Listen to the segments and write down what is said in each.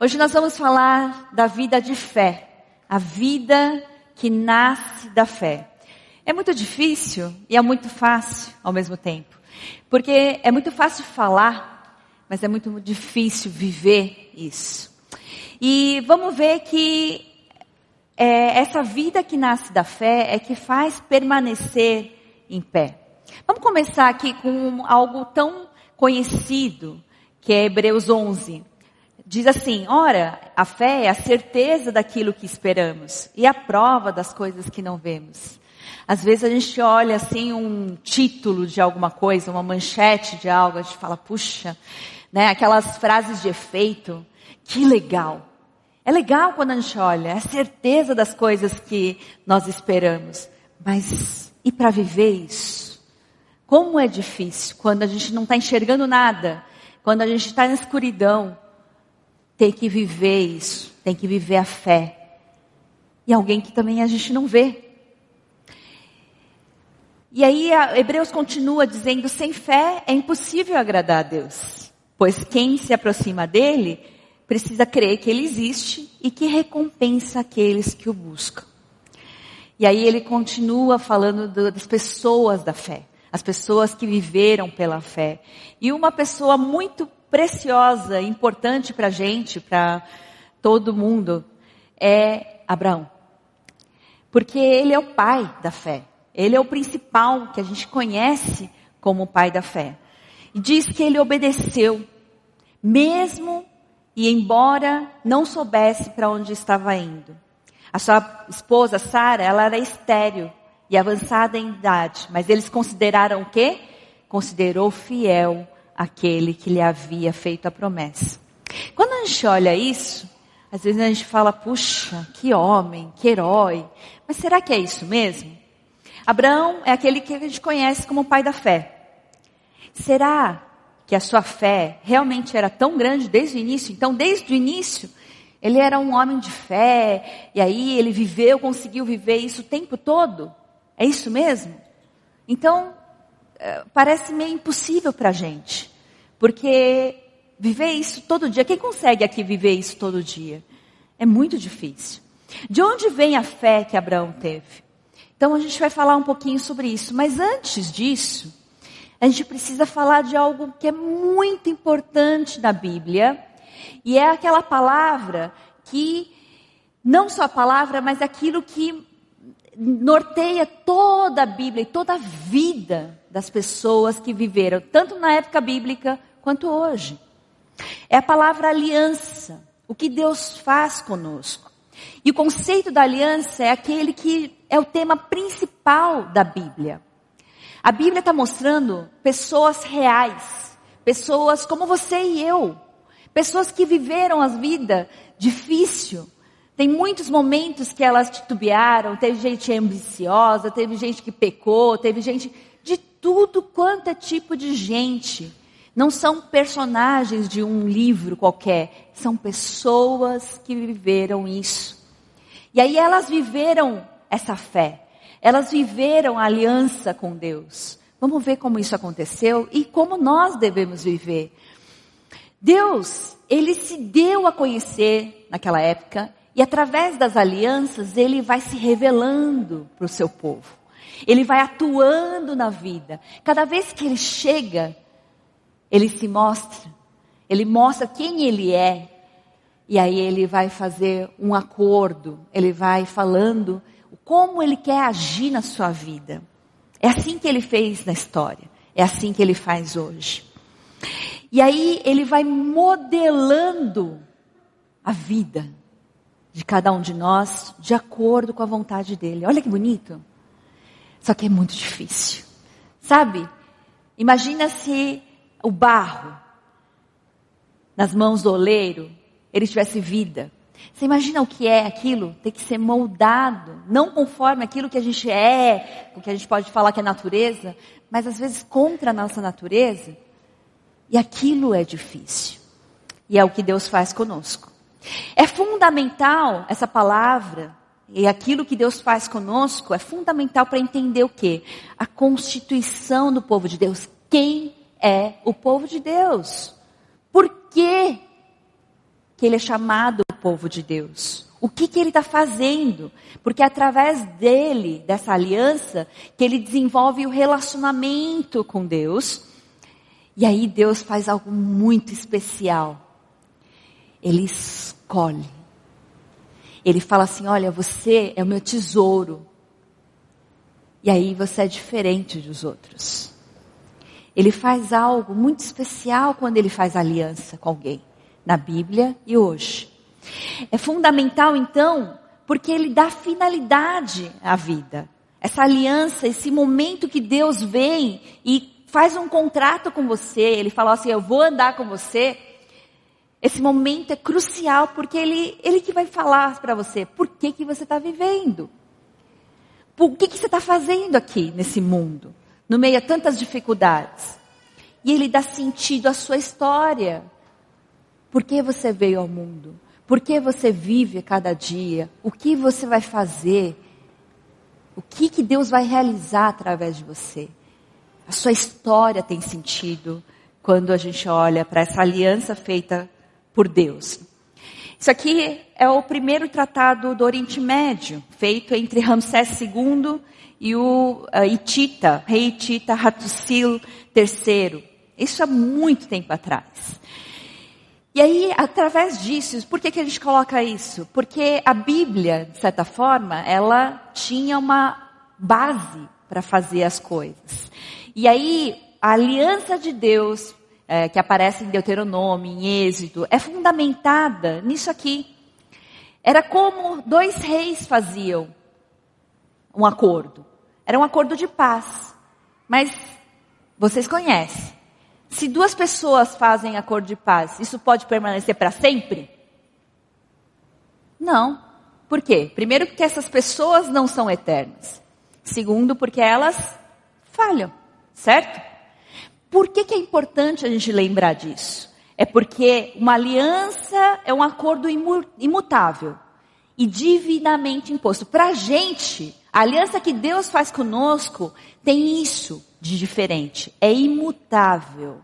Hoje nós vamos falar da vida de fé, a vida que nasce da fé. É muito difícil e é muito fácil ao mesmo tempo, porque é muito fácil falar, mas é muito difícil viver isso. E vamos ver que é, essa vida que nasce da fé é que faz permanecer em pé. Vamos começar aqui com algo tão conhecido, que é Hebreus 11. Diz assim: Ora, a fé é a certeza daquilo que esperamos e a prova das coisas que não vemos. Às vezes a gente olha assim um título de alguma coisa, uma manchete de algo, a gente fala, puxa, né, aquelas frases de efeito, que legal. É legal quando a gente olha, é a certeza das coisas que nós esperamos. Mas e para viver isso? Como é difícil quando a gente não está enxergando nada, quando a gente está na escuridão. Tem que viver isso, tem que viver a fé. E alguém que também a gente não vê. E aí Hebreus continua dizendo: sem fé é impossível agradar a Deus, pois quem se aproxima dele precisa crer que ele existe e que recompensa aqueles que o buscam. E aí ele continua falando do, das pessoas da fé, as pessoas que viveram pela fé. E uma pessoa muito preciosa, importante para a gente, para todo mundo, é Abraão. Porque ele é o pai da fé. Ele é o principal que a gente conhece como o pai da fé. E diz que ele obedeceu, mesmo e embora não soubesse para onde estava indo. A sua esposa, Sara, ela era estéril e avançada em idade, mas eles consideraram o quê? Considerou fiel aquele que lhe havia feito a promessa. Quando a gente olha isso, às vezes a gente fala, puxa, que homem, que herói. Mas será que é isso mesmo? Abraão é aquele que a gente conhece como o pai da fé. Será que a sua fé realmente era tão grande desde o início. Então, desde o início, ele era um homem de fé, e aí ele viveu, conseguiu viver isso o tempo todo. É isso mesmo? Então, parece meio impossível para a gente, porque viver isso todo dia, quem consegue aqui viver isso todo dia? É muito difícil. De onde vem a fé que Abraão teve? Então a gente vai falar um pouquinho sobre isso, mas antes disso, a gente precisa falar de algo que é muito importante na Bíblia, e é aquela palavra que, não só a palavra, mas aquilo que norteia toda a Bíblia e toda a vida das pessoas que viveram, tanto na época bíblica quanto hoje. É a palavra aliança, o que Deus faz conosco. E o conceito da aliança é aquele que é o tema principal da Bíblia. A Bíblia está mostrando pessoas reais, pessoas como você e eu, pessoas que viveram a vida difícil. Tem muitos momentos que elas titubearam, teve gente ambiciosa, teve gente que pecou, teve gente de tudo quanto é tipo de gente. Não são personagens de um livro qualquer, são pessoas que viveram isso. E aí elas viveram essa fé. Elas viveram a aliança com Deus. Vamos ver como isso aconteceu e como nós devemos viver. Deus, ele se deu a conhecer naquela época e através das alianças ele vai se revelando para o seu povo. Ele vai atuando na vida. Cada vez que ele chega, ele se mostra. Ele mostra quem ele é. E aí ele vai fazer um acordo. Ele vai falando como ele quer agir na sua vida. É assim que ele fez na história. É assim que ele faz hoje. E aí ele vai modelando a vida de cada um de nós de acordo com a vontade dele. Olha que bonito. Só que é muito difícil. Sabe? Imagina se o barro nas mãos do oleiro, ele tivesse vida. Você imagina o que é aquilo? Ter que ser moldado, não conforme aquilo que a gente é, o que a gente pode falar que é natureza, mas às vezes contra a nossa natureza. E aquilo é difícil. E é o que Deus faz conosco. É fundamental essa palavra e aquilo que Deus faz conosco é fundamental para entender o que? A constituição do povo de Deus. Quem é o povo de Deus? Por que que ele é chamado o povo de Deus. O que, que ele está fazendo? Porque é através dele, dessa aliança, que ele desenvolve o relacionamento com Deus. E aí Deus faz algo muito especial. Ele escolhe. Ele fala assim: Olha, você é o meu tesouro. E aí você é diferente dos outros. Ele faz algo muito especial quando ele faz aliança com alguém, na Bíblia e hoje. É fundamental então, porque ele dá finalidade à vida. Essa aliança, esse momento que Deus vem e faz um contrato com você, ele fala assim: Eu vou andar com você. Esse momento é crucial porque ele, ele que vai falar para você por que, que você está vivendo. O que, que você está fazendo aqui nesse mundo, no meio a tantas dificuldades? E ele dá sentido à sua história. Por que você veio ao mundo? Por que você vive cada dia? O que você vai fazer? O que, que Deus vai realizar através de você? A sua história tem sentido quando a gente olha para essa aliança feita por Deus. Isso aqui é o primeiro tratado do Oriente Médio, feito entre Ramsés II e o uh, Hitita, rei Hitita Hattusil III. Isso há muito tempo atrás. E aí, através disso, por que, que a gente coloca isso? Porque a Bíblia, de certa forma, ela tinha uma base para fazer as coisas. E aí, a aliança de Deus, é, que aparece em Deuteronômio, em Êxodo, é fundamentada nisso aqui. Era como dois reis faziam um acordo. Era um acordo de paz. Mas vocês conhecem. Se duas pessoas fazem acordo de paz, isso pode permanecer para sempre? Não. Por quê? Primeiro, porque essas pessoas não são eternas. Segundo, porque elas falham, certo? Por que, que é importante a gente lembrar disso? É porque uma aliança é um acordo imutável e divinamente imposto. Para a gente, a aliança que Deus faz conosco tem isso de diferente. É imutável.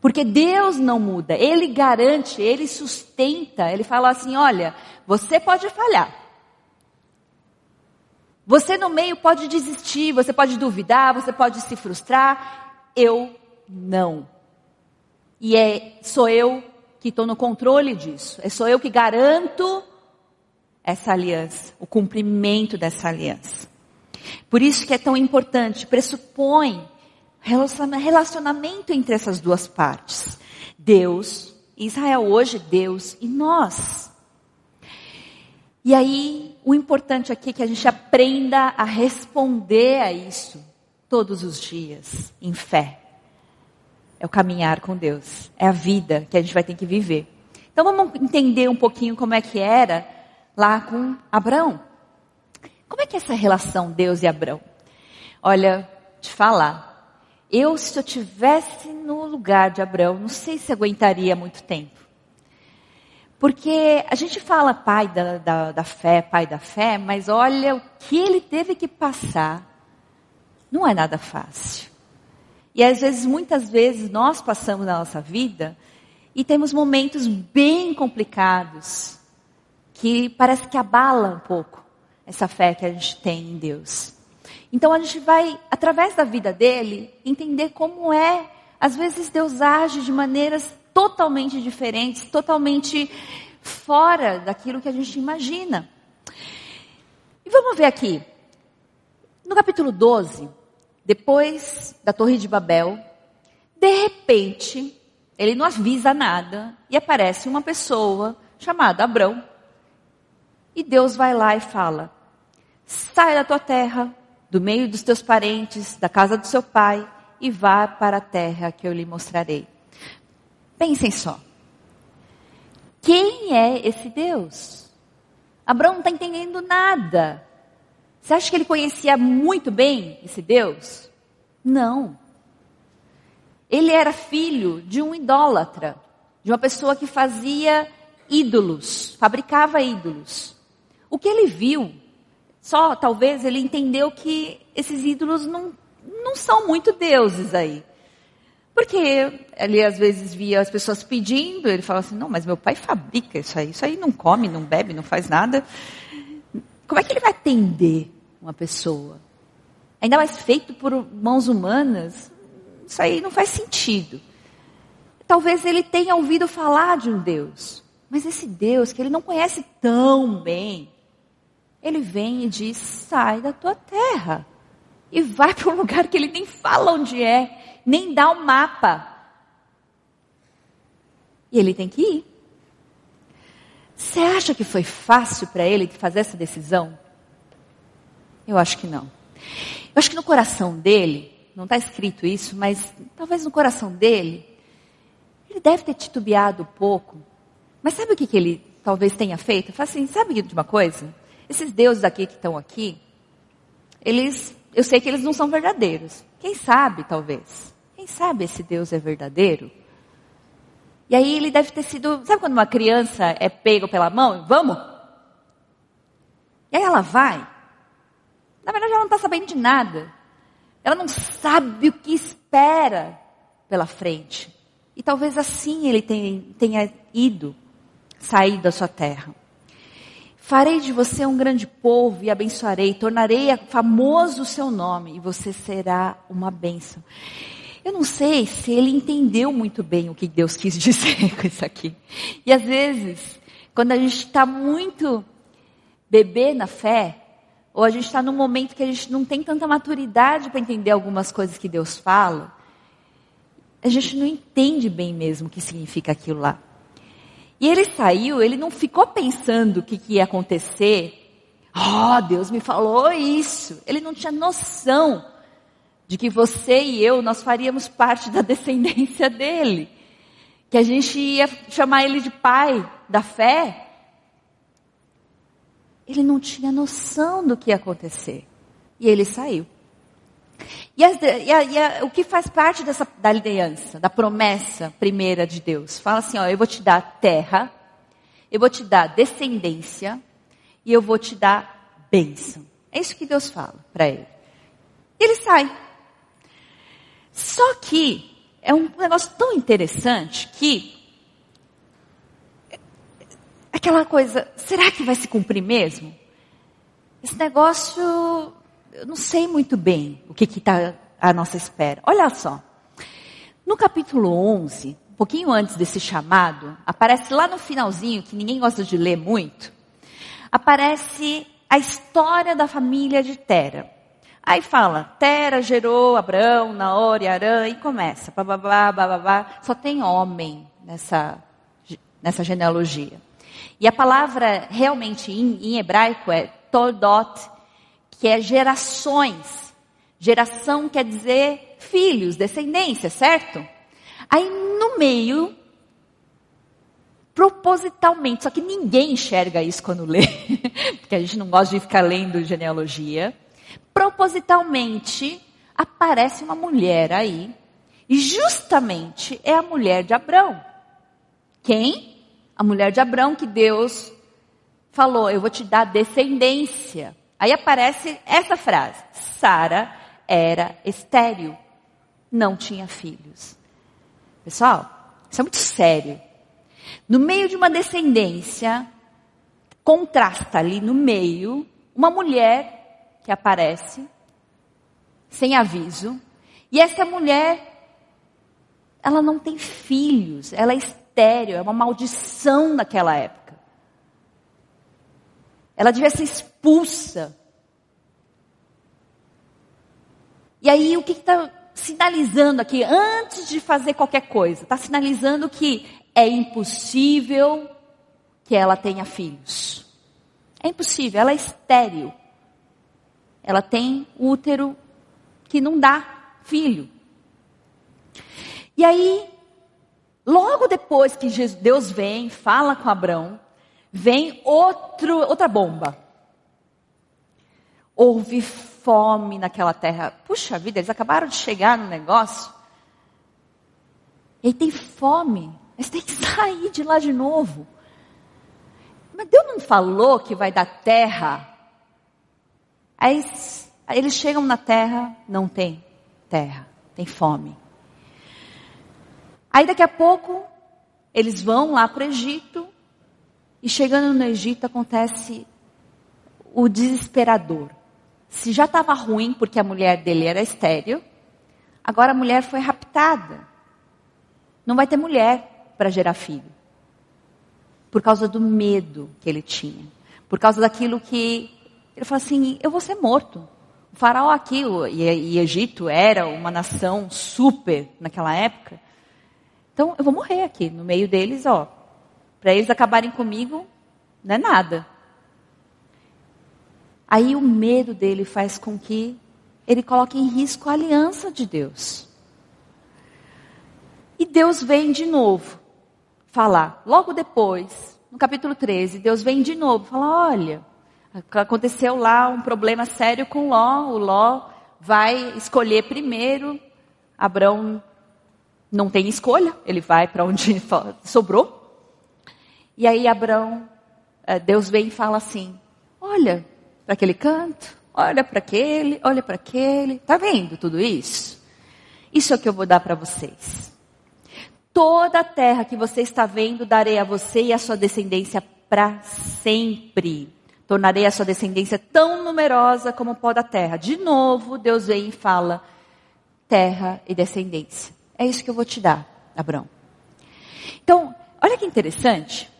Porque Deus não muda. Ele garante, ele sustenta. Ele fala assim: olha, você pode falhar. Você no meio pode desistir, você pode duvidar, você pode se frustrar. Eu não. E é, sou eu que estou no controle disso. É sou eu que garanto essa aliança, o cumprimento dessa aliança. Por isso que é tão importante, pressupõe relacionamento entre essas duas partes. Deus, Israel hoje, Deus e nós. E aí, o importante aqui é que a gente aprenda a responder a isso todos os dias, em fé. É o caminhar com Deus. É a vida que a gente vai ter que viver. Então vamos entender um pouquinho como é que era lá com Abraão. Como é que é essa relação Deus e Abraão? Olha, te falar. Eu, se eu tivesse no lugar de Abraão, não sei se aguentaria muito tempo. Porque a gente fala pai da, da, da fé, pai da fé, mas olha o que ele teve que passar. Não é nada fácil. E às vezes, muitas vezes, nós passamos na nossa vida e temos momentos bem complicados que parece que abala um pouco essa fé que a gente tem em Deus. Então a gente vai, através da vida dele, entender como é, às vezes Deus age de maneiras totalmente diferentes, totalmente fora daquilo que a gente imagina. E vamos ver aqui. No capítulo 12, depois da Torre de Babel, de repente, ele não avisa nada e aparece uma pessoa chamada Abrão e Deus vai lá e fala: sai da tua terra, do meio dos teus parentes, da casa do seu pai, e vá para a terra que eu lhe mostrarei. Pensem só. Quem é esse Deus? Abraão não está entendendo nada. Você acha que ele conhecia muito bem esse Deus? Não. Ele era filho de um idólatra, de uma pessoa que fazia ídolos, fabricava ídolos. O que ele viu, só talvez ele entendeu que esses ídolos não, não são muito deuses aí. Porque ele às vezes via as pessoas pedindo, ele falava assim, não, mas meu pai fabrica isso aí, isso aí não come, não bebe, não faz nada. Como é que ele vai atender uma pessoa? Ainda mais feito por mãos humanas, isso aí não faz sentido. Talvez ele tenha ouvido falar de um Deus, mas esse Deus que ele não conhece tão bem, ele vem e diz: sai da tua terra e vai para um lugar que ele nem fala onde é, nem dá o um mapa. E ele tem que ir. Você acha que foi fácil para ele fazer essa decisão? Eu acho que não. Eu acho que no coração dele, não está escrito isso, mas talvez no coração dele, ele deve ter titubeado um pouco. Mas sabe o que, que ele talvez tenha feito? Fala assim, sabe de uma coisa? Esses deuses aqui que estão aqui, eles, eu sei que eles não são verdadeiros. Quem sabe, talvez. Quem sabe esse Deus é verdadeiro? E aí ele deve ter sido, sabe quando uma criança é pego pela mão? Vamos? E aí ela vai. Na verdade ela não está sabendo de nada. Ela não sabe o que espera pela frente. E talvez assim ele tenha, ido sair da sua terra. Farei de você um grande povo e abençoarei, tornarei famoso o seu nome e você será uma bênção. Eu não sei se ele entendeu muito bem o que Deus quis dizer com isso aqui. E às vezes, quando a gente está muito bebê na fé, ou a gente está num momento que a gente não tem tanta maturidade para entender algumas coisas que Deus fala, a gente não entende bem mesmo o que significa aquilo lá. E ele saiu, ele não ficou pensando o que, que ia acontecer. Oh, Deus me falou isso. Ele não tinha noção de que você e eu, nós faríamos parte da descendência dele. Que a gente ia chamar ele de pai da fé. Ele não tinha noção do que ia acontecer. E ele saiu. E, as, e, a, e a, o que faz parte dessa, da aliança, da promessa primeira de Deus? Fala assim, ó, eu vou te dar terra, eu vou te dar descendência e eu vou te dar bênção. É isso que Deus fala para ele. Ele sai. Só que é um negócio tão interessante que aquela coisa, será que vai se cumprir mesmo? Esse negócio eu não sei muito bem o que está à nossa espera. Olha só. No capítulo 11, um pouquinho antes desse chamado, aparece lá no finalzinho, que ninguém gosta de ler muito, aparece a história da família de Tera. Aí fala, Tera gerou Abrão, Naor e Arã, e começa, bababá, bababá. Só tem homem nessa, nessa genealogia. E a palavra realmente em, em hebraico é Todot que é gerações. Geração quer dizer filhos, descendência, certo? Aí no meio, propositalmente, só que ninguém enxerga isso quando lê, porque a gente não gosta de ficar lendo genealogia. Propositalmente aparece uma mulher aí, e justamente é a mulher de Abrão. Quem? A mulher de Abrão que Deus falou: Eu vou te dar descendência. Aí aparece essa frase: Sara era estéril, não tinha filhos. Pessoal, isso é muito sério. No meio de uma descendência, contrasta ali no meio uma mulher que aparece sem aviso, e essa mulher ela não tem filhos, ela é estéril, é uma maldição naquela época. Ela devia ser expulsa. E aí, o que está sinalizando aqui, antes de fazer qualquer coisa? Está sinalizando que é impossível que ela tenha filhos. É impossível, ela é estéril. Ela tem útero que não dá filho. E aí, logo depois que Deus vem, fala com Abraão, vem outro, outra bomba. Houve fome naquela terra. Puxa vida, eles acabaram de chegar no negócio. E tem fome. Eles têm que sair de lá de novo. Mas Deus não falou que vai dar terra. Aí, eles chegam na terra, não tem terra, tem fome. Aí daqui a pouco, eles vão lá para o Egito, e chegando no Egito acontece o desesperador. Se já estava ruim porque a mulher dele era estéril, agora a mulher foi raptada. Não vai ter mulher para gerar filho. Por causa do medo que ele tinha. Por causa daquilo que ele falou assim: eu vou ser morto. O faraó aqui, e, e Egito era uma nação super naquela época. Então eu vou morrer aqui no meio deles, ó. Para eles acabarem comigo, não é nada. Aí o medo dele faz com que ele coloque em risco a aliança de Deus. E Deus vem de novo falar, logo depois, no capítulo 13, Deus vem de novo falar: olha, aconteceu lá um problema sério com Ló, o Ló vai escolher primeiro, Abraão não tem escolha, ele vai para onde sobrou. E aí Abraão, eh, Deus vem e fala assim: olha, para aquele canto, olha para aquele, olha para aquele. Tá vendo tudo isso? Isso é o que eu vou dar para vocês. Toda a terra que você está vendo, darei a você e a sua descendência para sempre. Tornarei a sua descendência tão numerosa como o pó da terra. De novo, Deus vem e fala: terra e descendência. É isso que eu vou te dar, Abraão. Então, olha que interessante.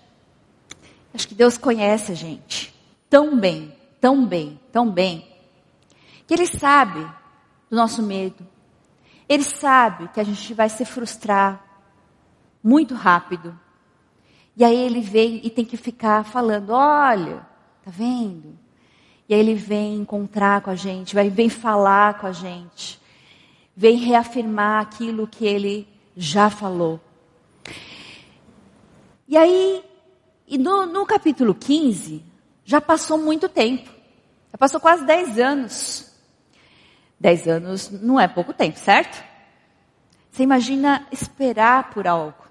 Acho que Deus conhece a gente tão bem tão bem, tão bem, que Ele sabe do nosso medo. Ele sabe que a gente vai se frustrar muito rápido. E aí ele vem e tem que ficar falando: olha, tá vendo? E aí ele vem encontrar com a gente, vai vem falar com a gente, vem reafirmar aquilo que ele já falou. E aí, e no, no capítulo 15, já passou muito tempo. Já passou quase 10 anos. 10 anos não é pouco tempo, certo? Você imagina esperar por algo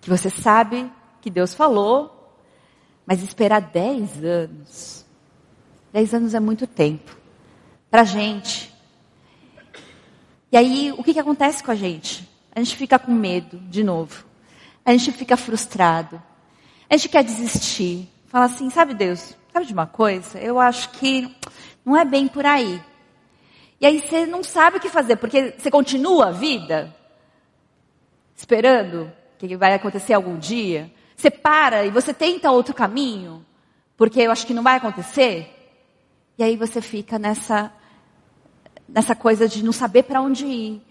que você sabe que Deus falou, mas esperar 10 anos. 10 anos é muito tempo para gente. E aí, o que, que acontece com a gente? A gente fica com medo, de novo. A gente fica frustrado. A gente quer desistir. Fala assim, sabe Deus, sabe de uma coisa? Eu acho que não é bem por aí. E aí você não sabe o que fazer, porque você continua a vida esperando que vai acontecer algum dia. Você para e você tenta outro caminho, porque eu acho que não vai acontecer. E aí você fica nessa nessa coisa de não saber para onde ir,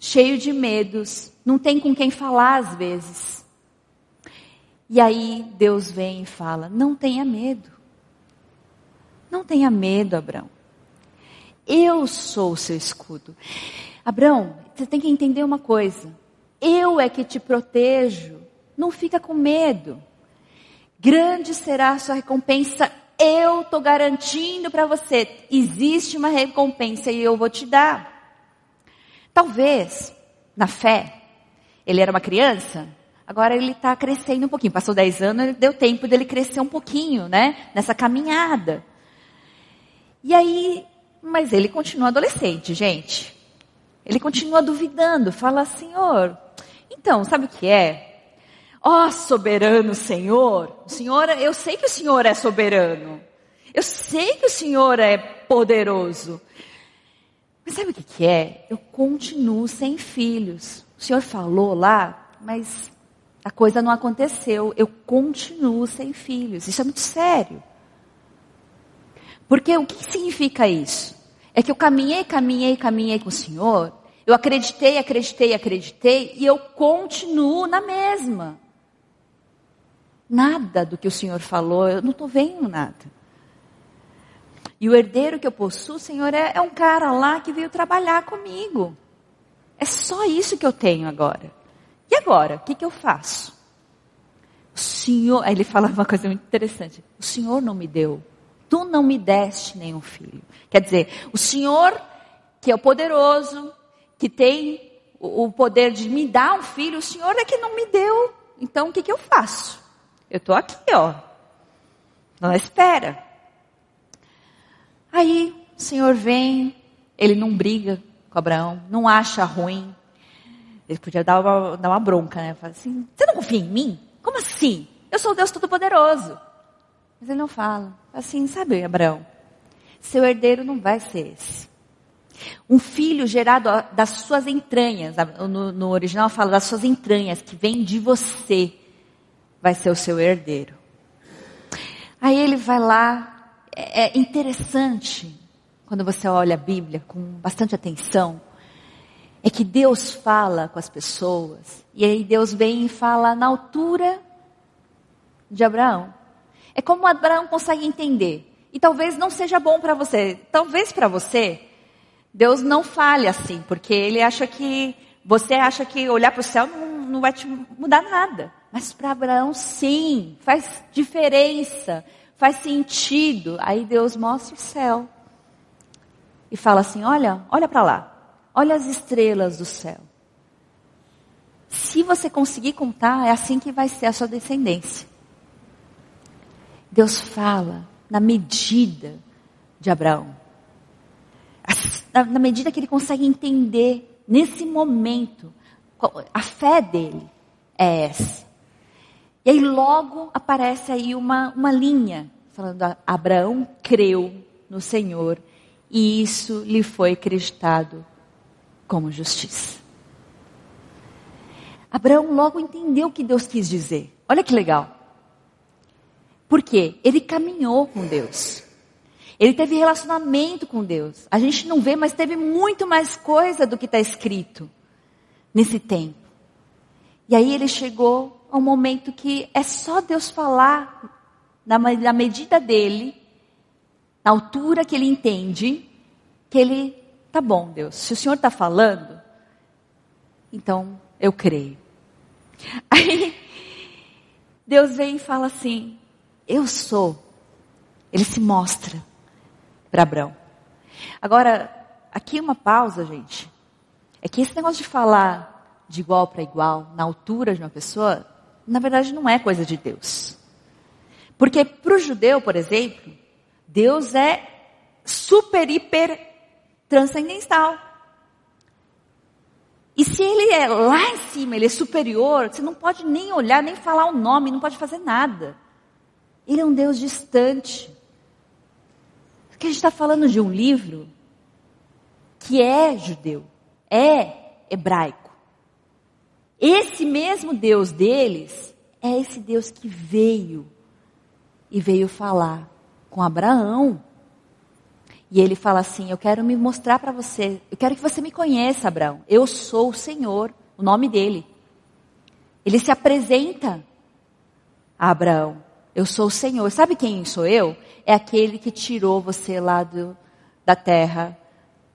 cheio de medos, não tem com quem falar às vezes. E aí Deus vem e fala: Não tenha medo. Não tenha medo, Abraão. Eu sou o seu escudo. Abraão, você tem que entender uma coisa. Eu é que te protejo. Não fica com medo. Grande será a sua recompensa. Eu estou garantindo para você. Existe uma recompensa e eu vou te dar. Talvez, na fé, ele era uma criança, Agora ele está crescendo um pouquinho. Passou 10 anos, deu tempo dele crescer um pouquinho, né? Nessa caminhada. E aí, mas ele continua adolescente, gente. Ele continua duvidando. Fala, Senhor, então, sabe o que é? Ó oh, soberano Senhor. Senhor, eu sei que o Senhor é soberano. Eu sei que o Senhor é poderoso. Mas sabe o que, que é? Eu continuo sem filhos. O Senhor falou lá, mas a coisa não aconteceu, eu continuo sem filhos. Isso é muito sério. Porque o que significa isso? É que eu caminhei, caminhei, caminhei com o Senhor, eu acreditei, acreditei, acreditei, e eu continuo na mesma. Nada do que o Senhor falou, eu não estou vendo nada. E o herdeiro que eu possuo, Senhor, é, é um cara lá que veio trabalhar comigo. É só isso que eu tenho agora. E agora? O que, que eu faço? O Senhor, aí ele fala uma coisa muito interessante. O Senhor não me deu. Tu não me deste nenhum filho. Quer dizer, o Senhor, que é o poderoso, que tem o poder de me dar um filho, o Senhor é que não me deu. Então o que, que eu faço? Eu estou aqui, ó. Não espera. Aí o Senhor vem, ele não briga com Abraão, não acha ruim, Ele podia dar uma, dar uma bronca, né? Falar assim, você não confia em mim? Como assim? Eu sou o Deus Todo-Poderoso. Mas ele não fala. Assim, sabe, Abraão? Seu herdeiro não vai ser esse. Um filho gerado das suas entranhas, no, no original fala das suas entranhas, que vem de você, vai ser o seu herdeiro. Aí ele vai lá, é, é interessante, quando você olha a Bíblia com bastante atenção, é que Deus fala com as pessoas, e aí Deus vem e fala na altura de Abraão. É como Abraão consegue entender. E talvez não seja bom para você. Talvez para você, Deus não fale assim, porque ele acha que, você acha que olhar para o céu não, não vai te mudar nada. Mas para Abraão, sim, faz diferença, faz sentido. Aí Deus mostra o céu e fala assim: olha, olha para lá, olha as estrelas do céu. Se você conseguir contar, é assim que vai ser a sua descendência. Deus fala na medida de Abraão. Na medida que ele consegue entender, nesse momento, a fé dele é essa. E aí logo aparece aí uma, uma linha, falando, Abraão creu no Senhor e isso lhe foi acreditado como justiça. Abraão logo entendeu o que Deus quis dizer. Olha que legal. Por quê? Ele caminhou com Deus. Ele teve relacionamento com Deus. A gente não vê, mas teve muito mais coisa do que está escrito nesse tempo. E aí ele chegou a um momento que é só Deus falar na, na medida dele, na altura que ele entende, que ele, tá bom, Deus, se o Senhor está falando, então eu creio. Aí Deus vem e fala assim: eu sou. Ele se mostra para Abraão. Agora, aqui uma pausa, gente. É que esse negócio de falar de igual para igual, na altura de uma pessoa, na verdade não é coisa de Deus. Porque para o judeu, por exemplo, Deus é super, hiper transcendental. E se ele é lá em cima, ele é superior, você não pode nem olhar, nem falar o nome, não pode fazer nada. Ele é um Deus distante. Porque a gente está falando de um livro que é judeu, é hebraico. Esse mesmo Deus deles é esse Deus que veio e veio falar com Abraão. E ele fala assim: Eu quero me mostrar para você, eu quero que você me conheça, Abraão. Eu sou o Senhor, o nome dele. Ele se apresenta a Abraão. Eu sou o Senhor. Sabe quem sou eu? É aquele que tirou você lá do, da terra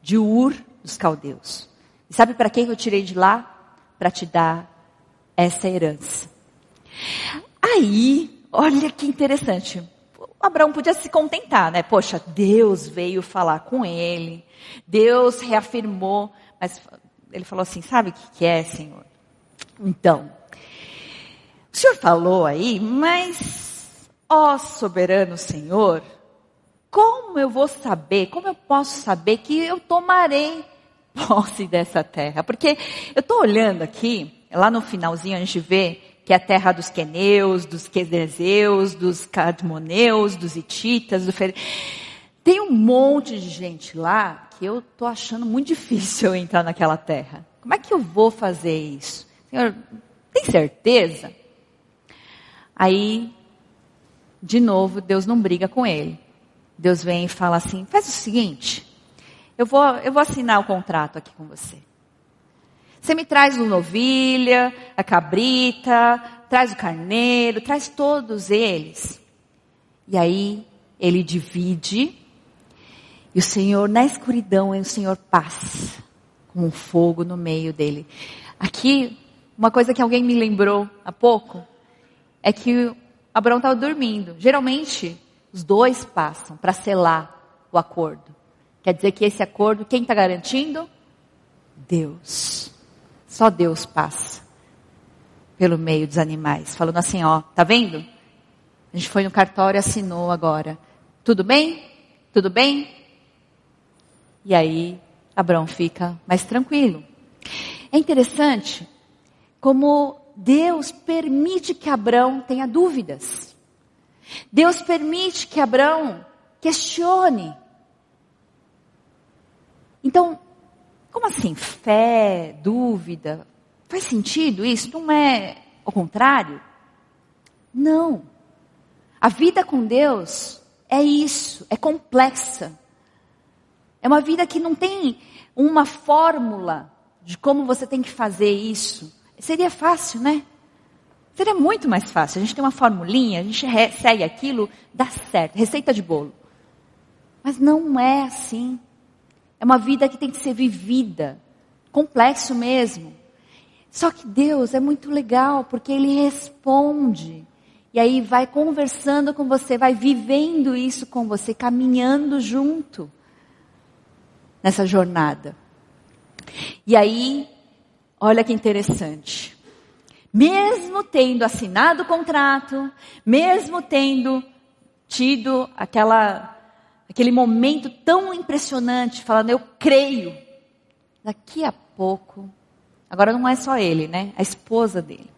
de Ur dos caldeus. E sabe para quem eu tirei de lá? Para te dar essa herança. Aí, olha que interessante. Abraão podia se contentar, né? Poxa, Deus veio falar com ele. Deus reafirmou. Mas ele falou assim: sabe o que é, Senhor? Então, o Senhor falou aí, mas Ó soberano Senhor, como eu vou saber, como eu posso saber que eu tomarei posse dessa terra? Porque eu estou olhando aqui, lá no finalzinho a gente vê que é a terra dos queneus, dos quedezeus, dos cadmoneus, dos hititas, do fer... Tem um monte de gente lá que eu estou achando muito difícil eu entrar naquela terra. Como é que eu vou fazer isso? Senhor, tem certeza? Aí de novo, Deus não briga com ele. Deus vem e fala assim: faz o seguinte, eu vou, eu vou assinar o contrato aqui com você. Você me traz o novilha, a cabrita, traz o carneiro, traz todos eles. E aí ele divide, e o Senhor, na escuridão, o Senhor passa com um fogo no meio dele. Aqui, uma coisa que alguém me lembrou há pouco, é que Abraão estava dormindo. Geralmente, os dois passam para selar o acordo. Quer dizer que esse acordo, quem está garantindo? Deus. Só Deus passa pelo meio dos animais, falando assim, ó, tá vendo? A gente foi no cartório e assinou agora. Tudo bem? Tudo bem? E aí, Abraão fica mais tranquilo. É interessante como Deus permite que Abraão tenha dúvidas. Deus permite que Abraão questione. Então, como assim? Fé, dúvida? Faz sentido isso? Não é o contrário? Não. A vida com Deus é isso, é complexa. É uma vida que não tem uma fórmula de como você tem que fazer isso. Seria fácil, né? Seria muito mais fácil. A gente tem uma formulinha, a gente segue aquilo, dá certo. Receita de bolo. Mas não é assim. É uma vida que tem que ser vivida. Complexo mesmo. Só que Deus é muito legal, porque Ele responde. E aí vai conversando com você, vai vivendo isso com você, caminhando junto nessa jornada. E aí, olha que interessante. Mesmo tendo assinado o contrato, mesmo tendo tido aquela, aquele momento tão impressionante, falando, eu creio, daqui a pouco, agora não é só ele, né? A esposa dele.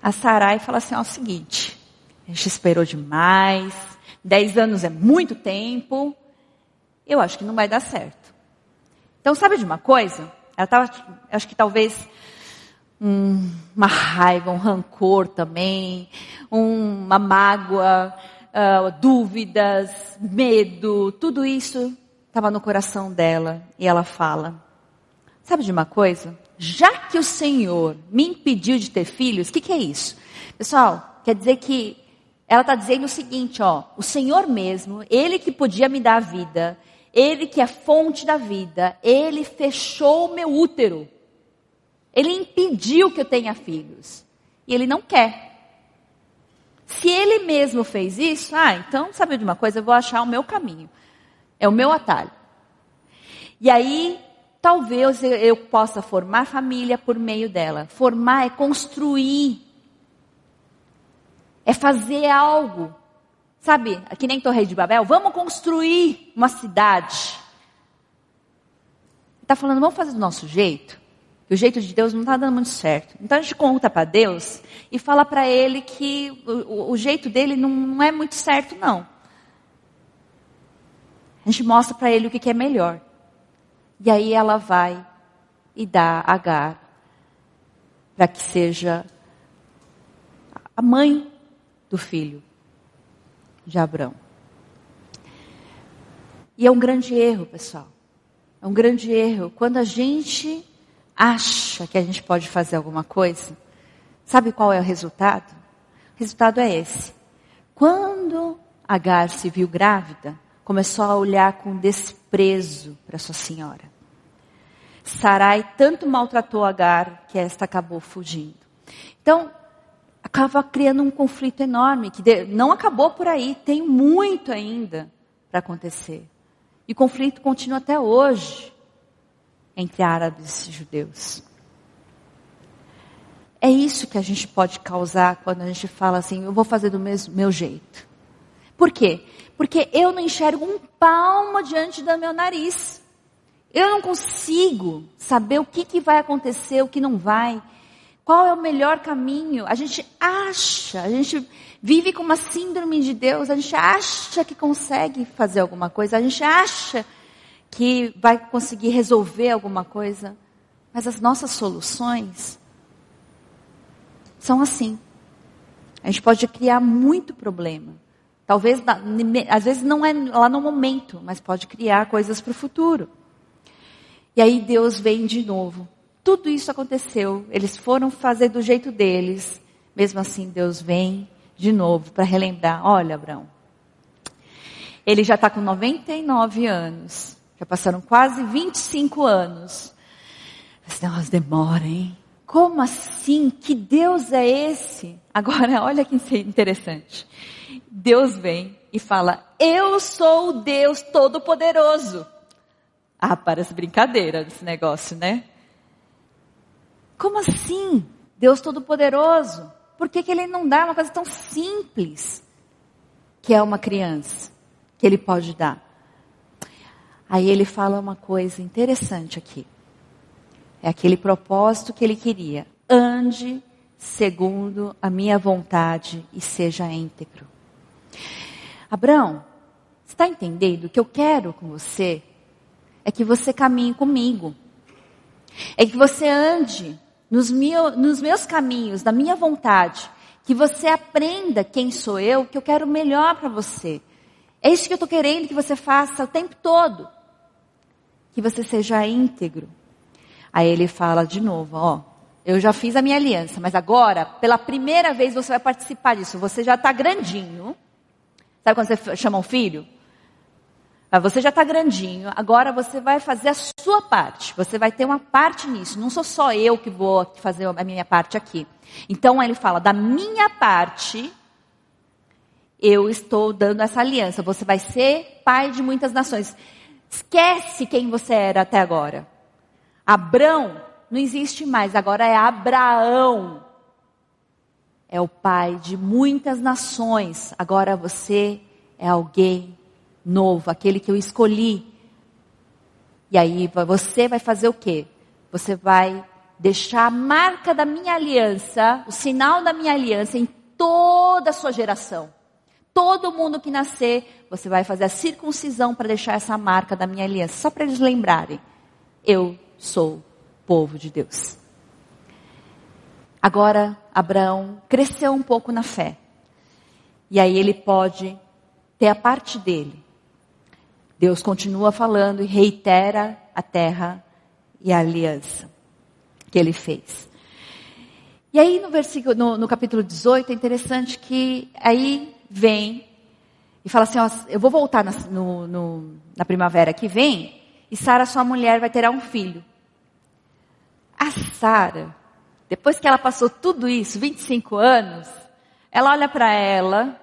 A Sarai fala assim: ó, é o seguinte, a gente esperou demais, dez anos é muito tempo, eu acho que não vai dar certo. Então, sabe de uma coisa? Ela estava, acho que talvez um, uma raiva, um rancor também, um, uma mágoa, uh, dúvidas, medo, tudo isso estava no coração dela. E ela fala: Sabe de uma coisa? Já que o Senhor me impediu de ter filhos, o que, que é isso? Pessoal, quer dizer que ela está dizendo o seguinte, ó, o Senhor mesmo, Ele que podia me dar a vida, Ele que é fonte da vida, Ele fechou o meu útero. Ele impediu que eu tenha filhos. E Ele não quer. Se Ele mesmo fez isso, ah, então sabe de uma coisa, eu vou achar o meu caminho. É o meu atalho. E aí, talvez eu possa formar família por meio dela. Formar é construir. É fazer algo. Sabe, aqui nem Torre de Babel, vamos construir uma cidade. Está falando, vamos fazer do nosso jeito? Que o jeito de Deus não está dando muito certo. Então a gente conta para Deus e fala para Ele que o, o, jeito dele não, não é muito certo, não. A gente mostra para Ele o que, que é melhor. E aí ela vai e dá Agar para que seja a mãe do filho de Abraão. E é um grande erro, pessoal. É um grande erro quando a gente acha que a gente pode fazer alguma coisa. Sabe qual é o resultado? O resultado é esse. Quando Agar se viu grávida, começou a olhar com desprezo para sua senhora. Sarai tanto maltratou Agar que esta acabou fugindo. Então, acaba criando um conflito enorme, que não acabou por aí, tem muito ainda para acontecer. E o conflito continua até hoje entre árabes e judeus. É isso que a gente pode causar quando a gente fala assim, eu vou fazer do mesmo, meu jeito. Por quê? Porque eu não enxergo um palmo diante do meu nariz. Eu não consigo saber o que, que vai acontecer, o que não vai. Qual é o melhor caminho? A gente acha, a gente vive com uma síndrome de Deus, a gente acha que consegue fazer alguma coisa, a gente acha que vai conseguir resolver alguma coisa, mas as nossas soluções são assim. A gente pode criar muito problema. Talvez, às vezes não é lá no momento, mas pode criar coisas para o futuro. E aí Deus vem de novo. Tudo isso aconteceu. Eles foram fazer do jeito deles. Mesmo assim, Deus vem de novo para relembrar: olha, Abraão, ele já está com 99 anos. Já passaram quase 25 anos. Mas elas demoram, hein? Como assim? Que Deus é esse? Agora, olha que interessante. Deus vem e fala: Eu sou o Deus Todo-Poderoso. Ah, parece brincadeira esse negócio, né? Como assim? Deus Todo-Poderoso? Por que, que Ele não dá uma coisa tão simples que é uma criança que Ele pode dar? Aí ele fala uma coisa interessante aqui. É aquele propósito que ele queria. Ande segundo a minha vontade e seja íntegro. Abraão, está entendendo? O que eu quero com você é que você caminhe comigo. É que você ande nos, meu, nos meus caminhos, da minha vontade. Que você aprenda quem sou eu, que eu quero melhor para você. É isso que eu estou querendo que você faça o tempo todo. Que você seja íntegro. Aí ele fala de novo, ó, eu já fiz a minha aliança, mas agora, pela primeira vez, você vai participar disso. Você já está grandinho. Sabe quando você chama um filho? Você já está grandinho, agora você vai fazer a sua parte. Você vai ter uma parte nisso. Não sou só eu que vou fazer a minha parte aqui. Então ele fala: da minha parte, eu estou dando essa aliança. Você vai ser pai de muitas nações. Esquece quem você era até agora. Abrão não existe mais, agora é Abraão. É o pai de muitas nações. Agora você é alguém novo, aquele que eu escolhi. E aí você vai fazer o quê? Você vai deixar a marca da minha aliança, o sinal da minha aliança em toda a sua geração. Todo mundo que nascer, você vai fazer a circuncisão para deixar essa marca da minha aliança, só para eles lembrarem. Eu sou povo de Deus. Agora, Abraão cresceu um pouco na fé. E aí ele pode ter a parte dele. Deus continua falando e reitera a terra e a aliança que ele fez. E aí no versículo, no, no capítulo 18, é interessante que aí vem e fala assim, ó, eu vou voltar na, no, no, na primavera que vem, e Sara, sua mulher, vai ter um filho. A Sara, depois que ela passou tudo isso, 25 anos, ela olha para ela,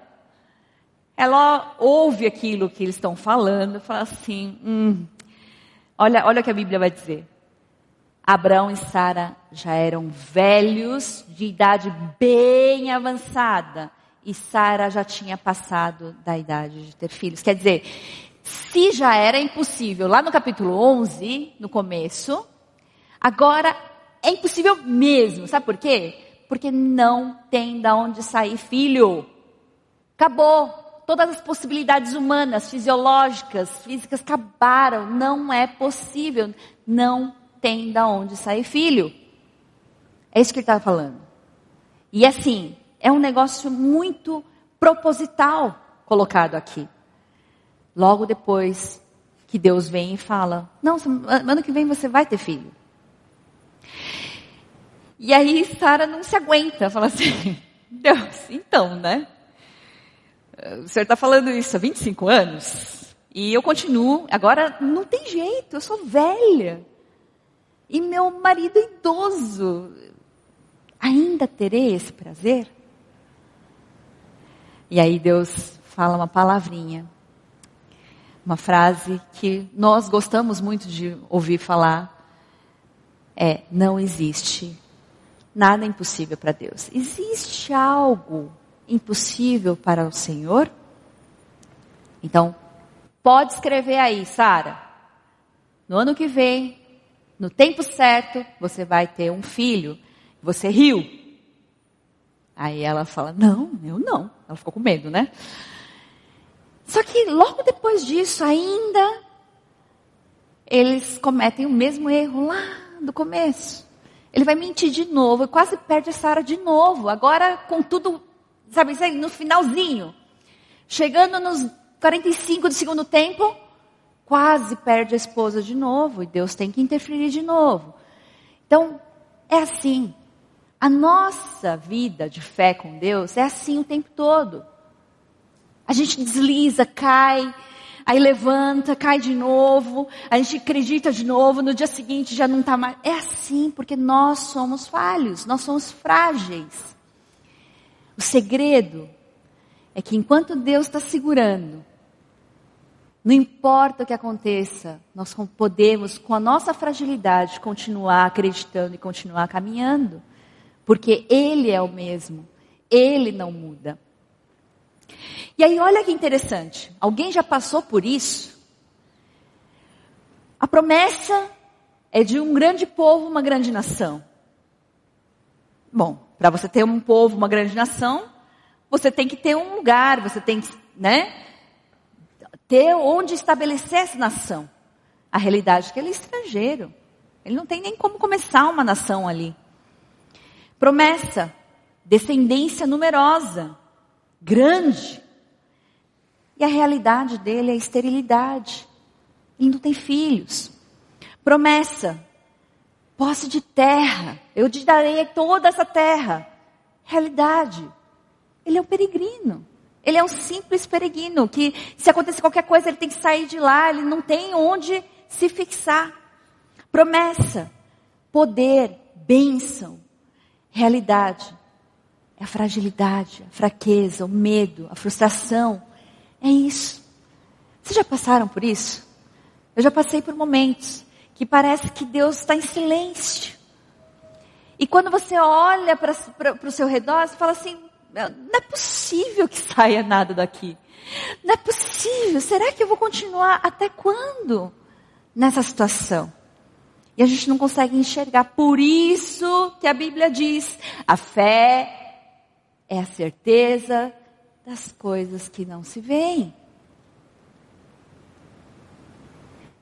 ela ouve aquilo que eles estão falando, fala assim, hum, olha, olha o que a Bíblia vai dizer. Abraão e Sara já eram velhos, de idade bem avançada, e Sara já tinha passado da idade de ter filhos. Quer dizer, se já era impossível lá no capítulo 11, no começo, Agora, é impossível mesmo. Sabe por quê? Porque não tem da onde sair filho. Acabou. Todas as possibilidades humanas, fisiológicas, físicas acabaram. Não é possível. Não tem da onde sair filho. É isso que ele está falando. E assim, é um negócio muito proposital colocado aqui. Logo depois que Deus vem e fala: Não, ano que vem você vai ter filho. E aí Sara não se aguenta, fala assim, Deus, então, né? O senhor está falando isso há 25 anos? E eu continuo, agora não tem jeito, eu sou velha. E meu marido é idoso. Ainda terei esse prazer? E aí Deus fala uma palavrinha. Uma frase que nós gostamos muito de ouvir falar. É, não existe Nada impossível para Deus. Existe algo impossível para o Senhor? Então, pode escrever aí, Sara. No ano que vem, no tempo certo, você vai ter um filho. Você riu. Aí ela fala: Não, eu não. Ela ficou com medo, né? Só que logo depois disso, ainda, eles cometem o mesmo erro lá do começo. Ele vai mentir de novo, quase perde a Sara de novo. Agora com tudo, sabe, no finalzinho. Chegando nos 45 do segundo tempo, quase perde a esposa de novo. E Deus tem que interferir de novo. Então, é assim. A nossa vida de fé com Deus é assim o tempo todo. A gente desliza, cai, aí levanta, cai de novo, a gente acredita de novo, no dia seguinte já não está mais. É assim, porque nós somos falhos, nós somos frágeis. O segredo é que enquanto Deus está segurando, não importa o que aconteça, nós podemos, com a nossa fragilidade, continuar acreditando e continuar caminhando. Porque Ele é o mesmo. Ele não muda. E aí, olha que interessante. Alguém já passou por isso? A promessa é de um grande povo, uma grande nação. Bom, para você ter um povo, uma grande nação, você tem que ter um lugar, você tem que, né, ter onde estabelecer essa nação. A realidade é que ele é estrangeiro. Ele não tem nem como começar uma nação ali. Promessa, descendência numerosa, grande. E a realidade dele é a esterilidade. Ele não tem filhos. Promessa, posse de terra. Eu te darei toda essa terra. Realidade. Ele é um peregrino. Ele é um simples peregrino que, se acontecer qualquer coisa, ele tem que sair de lá. Ele não tem onde se fixar. Promessa, poder, bênção, realidade. É a fragilidade, a fraqueza, o medo, a frustração. É isso. Vocês já passaram por isso? Eu já passei por momentos que parece que Deus está em silêncio. E quando você olha para o seu redor, você fala assim: não é possível que saia nada daqui. Não é possível. Será que eu vou continuar até quando nessa situação? E a gente não consegue enxergar. Por isso que a Bíblia diz: a fé é a certeza das coisas que não se veem.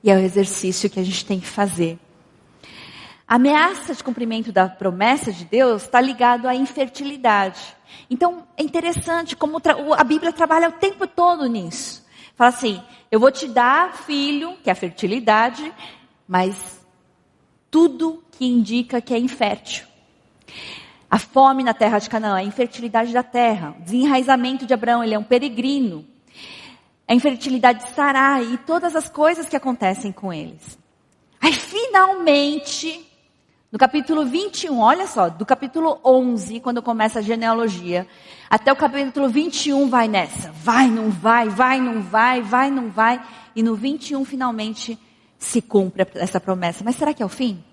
E é o exercício que a gente tem que fazer. A ameaça de cumprimento da promessa de Deus está ligado à infertilidade. Então, é interessante como a Bíblia trabalha o tempo todo nisso. Fala assim, eu vou te dar filho, que é a fertilidade, mas tudo que indica que é infértil. A fome na terra de Canaã, a infertilidade da terra, o desenraizamento de Abraão, ele é um peregrino. A infertilidade de Sarai e todas as coisas que acontecem com eles. Aí finalmente no capítulo 21, olha só, do capítulo 11, quando começa a genealogia, até o capítulo 21 vai nessa. Vai, não vai, vai, não vai, vai, não vai. E no 21 finalmente se cumpre essa promessa. Mas será que é o fim?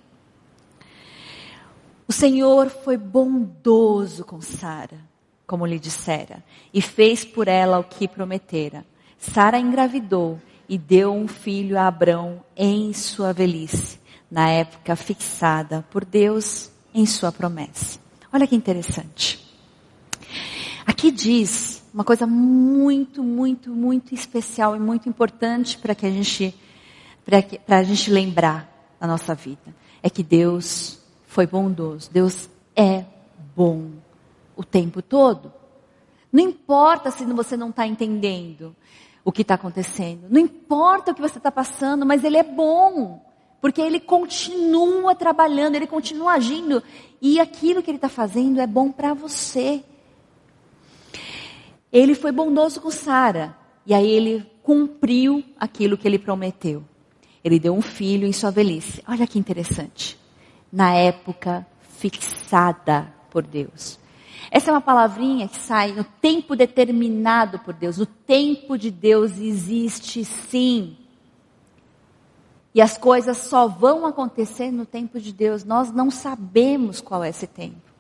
O Senhor foi bondoso com Sara, como lhe dissera, e fez por ela o que prometera. Sara engravidou e deu um filho a Abrão em sua velhice na época fixada por Deus em sua promessa. Olha que interessante. Aqui diz uma coisa muito, muito, muito especial e muito importante para que a gente, para a gente lembrar na nossa vida. É que Deus foi bondoso. Deus é bom o tempo todo. Não importa se você não está entendendo o que está acontecendo. Não importa o que você está passando, mas Ele é bom. Porque ele continua trabalhando, ele continua agindo. E aquilo que ele está fazendo é bom para você. Ele foi bondoso com Sara. E aí ele cumpriu aquilo que ele prometeu. Ele deu um filho em sua velhice. Olha que interessante. Na época fixada por Deus. Essa é uma palavrinha que sai no tempo determinado por Deus. O tempo de Deus existe sim. E as coisas só vão acontecer no tempo de Deus. Nós não sabemos qual é esse tempo.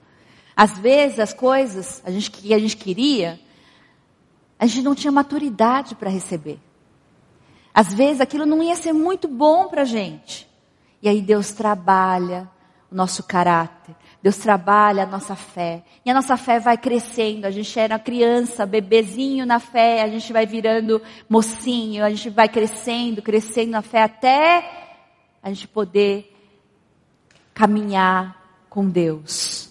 Às vezes as coisas a gente, que a gente queria, a gente não tinha maturidade para receber. Às vezes aquilo não ia ser muito bom para a gente. E aí Deus trabalha o nosso caráter. Deus trabalha a nossa fé. E a nossa fé vai crescendo. A gente era criança, bebezinho na fé, a gente vai virando mocinho, a gente vai crescendo, crescendo na fé até a gente poder caminhar com Deus.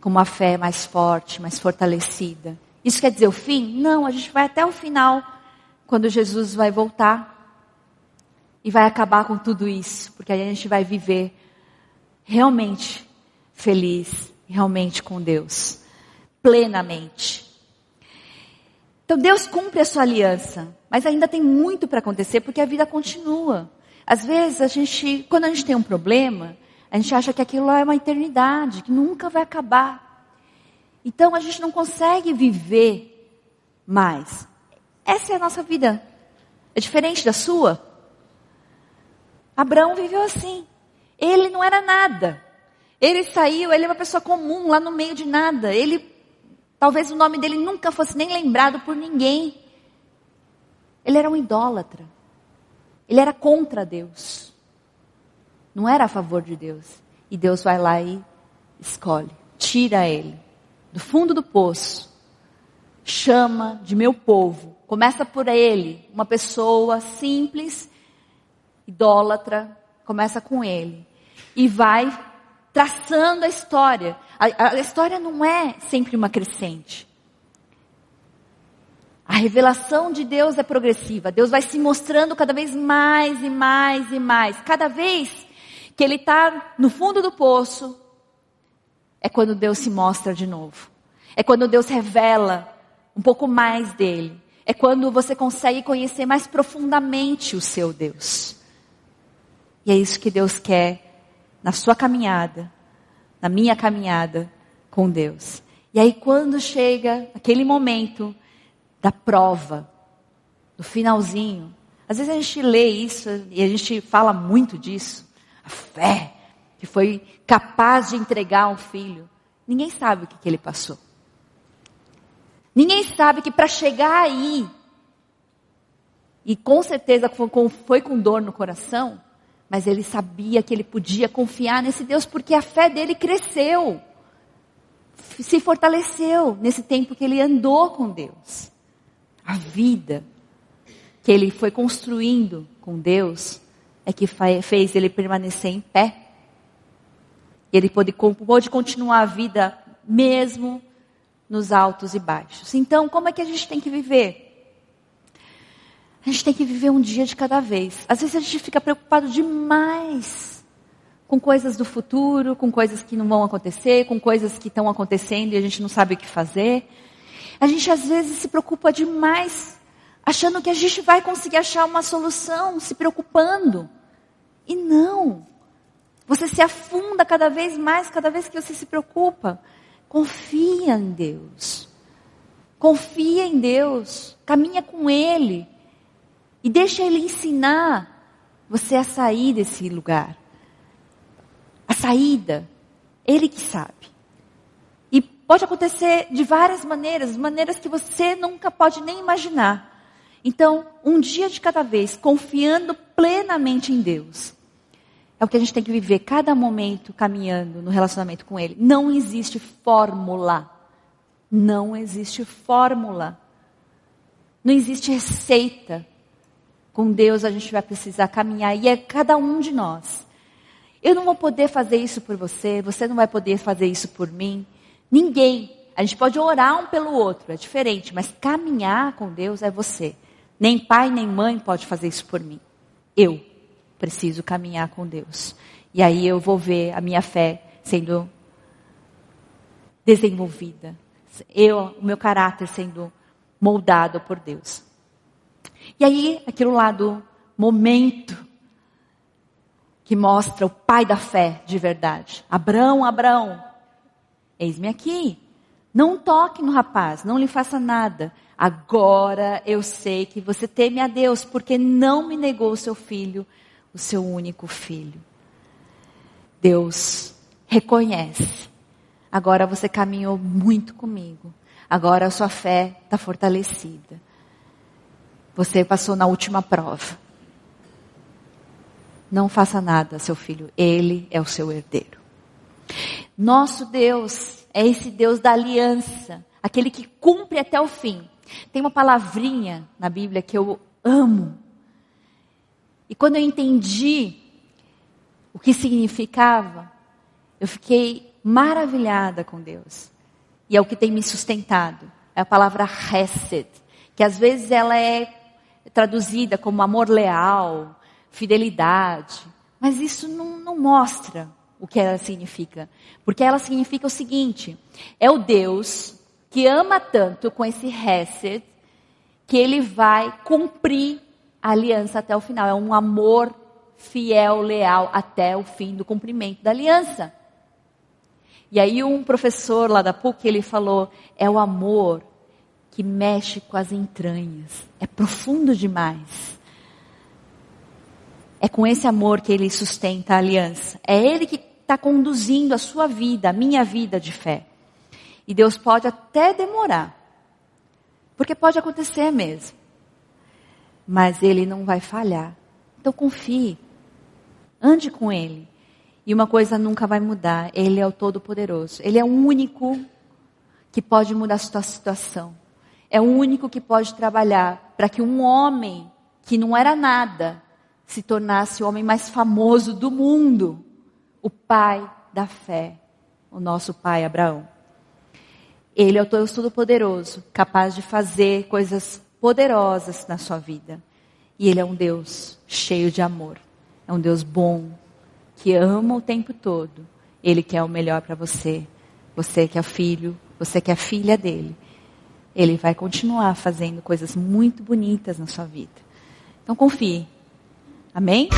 Com uma fé mais forte, mais fortalecida. Isso quer dizer o fim? Não, a gente vai até o final, quando Jesus vai voltar. E vai acabar com tudo isso, porque aí a gente vai viver realmente feliz, realmente com Deus, plenamente. Então Deus cumpre a sua aliança, mas ainda tem muito para acontecer porque a vida continua. Às vezes a gente, quando a gente tem um problema, a gente acha que aquilo é uma eternidade, que nunca vai acabar. Então a gente não consegue viver mais. Essa é a nossa vida. É diferente da sua. Abraão viveu assim. Ele não era nada. Ele saiu, ele é uma pessoa comum, lá no meio de nada. Ele, talvez o nome dele nunca fosse nem lembrado por ninguém. Ele era um idólatra. Ele era contra Deus. não era a favor de Deus. E Deus vai lá e escolhe, tira ele do fundo do poço, chama de meu povo, começa por ele, uma pessoa simples, idólatra, começa com ele e vai traçando a história. A, a história não é sempre uma crescente. A revelação de Deus é progressiva. Deus vai se mostrando cada vez mais e mais e mais. Cada vez que ele está no fundo do poço, é quando Deus se mostra de novo. É quando Deus revela um pouco mais dele. É quando você consegue conhecer mais profundamente o seu Deus. E é isso que Deus quer na sua caminhada, na minha caminhada com Deus. E aí quando chega aquele momento da prova, do finalzinho. Às vezes a gente lê isso e a gente fala muito disso. A fé que foi capaz de entregar um filho. Ninguém sabe o que, que ele passou. Ninguém sabe que para chegar aí, e com certeza foi com, dor no coração, mas ele sabia que ele podia confiar nesse Deus porque a fé dele cresceu, se fortaleceu nesse tempo que ele andou com Deus a vida que ele foi construindo com Deus é que fez ele permanecer em pé. Ele pôde, pôde continuar a vida mesmo nos altos e baixos. Então, como é que a gente tem que viver? A gente tem que viver um dia de cada vez. Às vezes a gente fica preocupado demais com coisas do futuro, com coisas que não vão acontecer, com coisas que estão acontecendo e a gente não sabe o que fazer. A gente às vezes se preocupa demais, achando que a gente vai conseguir achar uma solução, se preocupando. E não. Você se afunda cada vez mais, cada vez que você se preocupa. Confia em Deus. Confia em Deus. Caminha com Ele. E deixa Ele ensinar você a sair desse lugar. A saída. Ele que sabe. Pode acontecer de várias maneiras, maneiras que você nunca pode nem imaginar. Então, um dia de cada vez, confiando plenamente em Deus. É o que a gente tem que viver cada momento caminhando no relacionamento com Ele. Não existe fórmula. Não existe fórmula. Não existe receita. Com Deus a gente vai precisar caminhar e é cada um de nós. Eu não vou poder fazer isso por você, você não vai poder fazer isso por mim. Ninguém. A gente pode orar um pelo outro, é diferente, mas caminhar com Deus é você. Nem pai nem mãe pode fazer isso por mim. Eu preciso caminhar com Deus. E aí eu vou ver a minha fé sendo desenvolvida. Eu, o meu caráter sendo moldado por Deus. E aí, aquilo lá do momento que mostra o pai da fé de verdade. Abraão, Abraão, Eis-me aqui. Não toque no rapaz, não lhe faça nada. Agora eu sei que você teme a Deus, porque não me negou o seu filho, o seu único filho. Deus reconhece. Agora você caminhou muito comigo. Agora a sua fé está fortalecida. Você passou na última prova. Não faça nada, seu filho. Ele é o seu herdeiro. Nosso Deus é esse Deus da aliança, aquele que cumpre até o fim. Tem uma palavrinha na Bíblia que eu amo. E quando eu entendi o que significava, eu fiquei maravilhada com Deus. E é o que tem me sustentado. É a palavra Hesed, que às vezes ela é traduzida como amor leal, fidelidade. Mas isso não, não mostra o que ela significa. Porque ela significa o seguinte: é o Deus que ama tanto com esse Hesed, que ele vai cumprir aliança até o final. É um amor fiel, leal até o fim do cumprimento da aliança. E aí um professor lá da PUC, ele falou, é o amor que mexe com as entranhas. É profundo demais. É com esse amor que ele sustenta a aliança. É ele que está conduzindo a sua vida, a minha vida de fé. E Deus pode até demorar. Porque pode acontecer mesmo. Mas Ele não vai falhar. Então confie. Ande com Ele. E uma coisa nunca vai mudar: Ele é o Todo-Poderoso. Ele é o único que pode mudar a sua situação. É o único que pode trabalhar para que um homem que não era nada se tornasse o homem mais famoso do mundo, o pai da fé, o nosso pai Abraão. Ele é o Deus Todo-Poderoso, capaz de fazer coisas poderosas na sua vida. E Ele é um Deus cheio de amor. É um Deus bom, que ama o tempo todo. Ele quer o melhor para você. Você que é filho, você que é filha dele. Ele vai continuar fazendo coisas muito bonitas na sua vida. Então confie. Amém?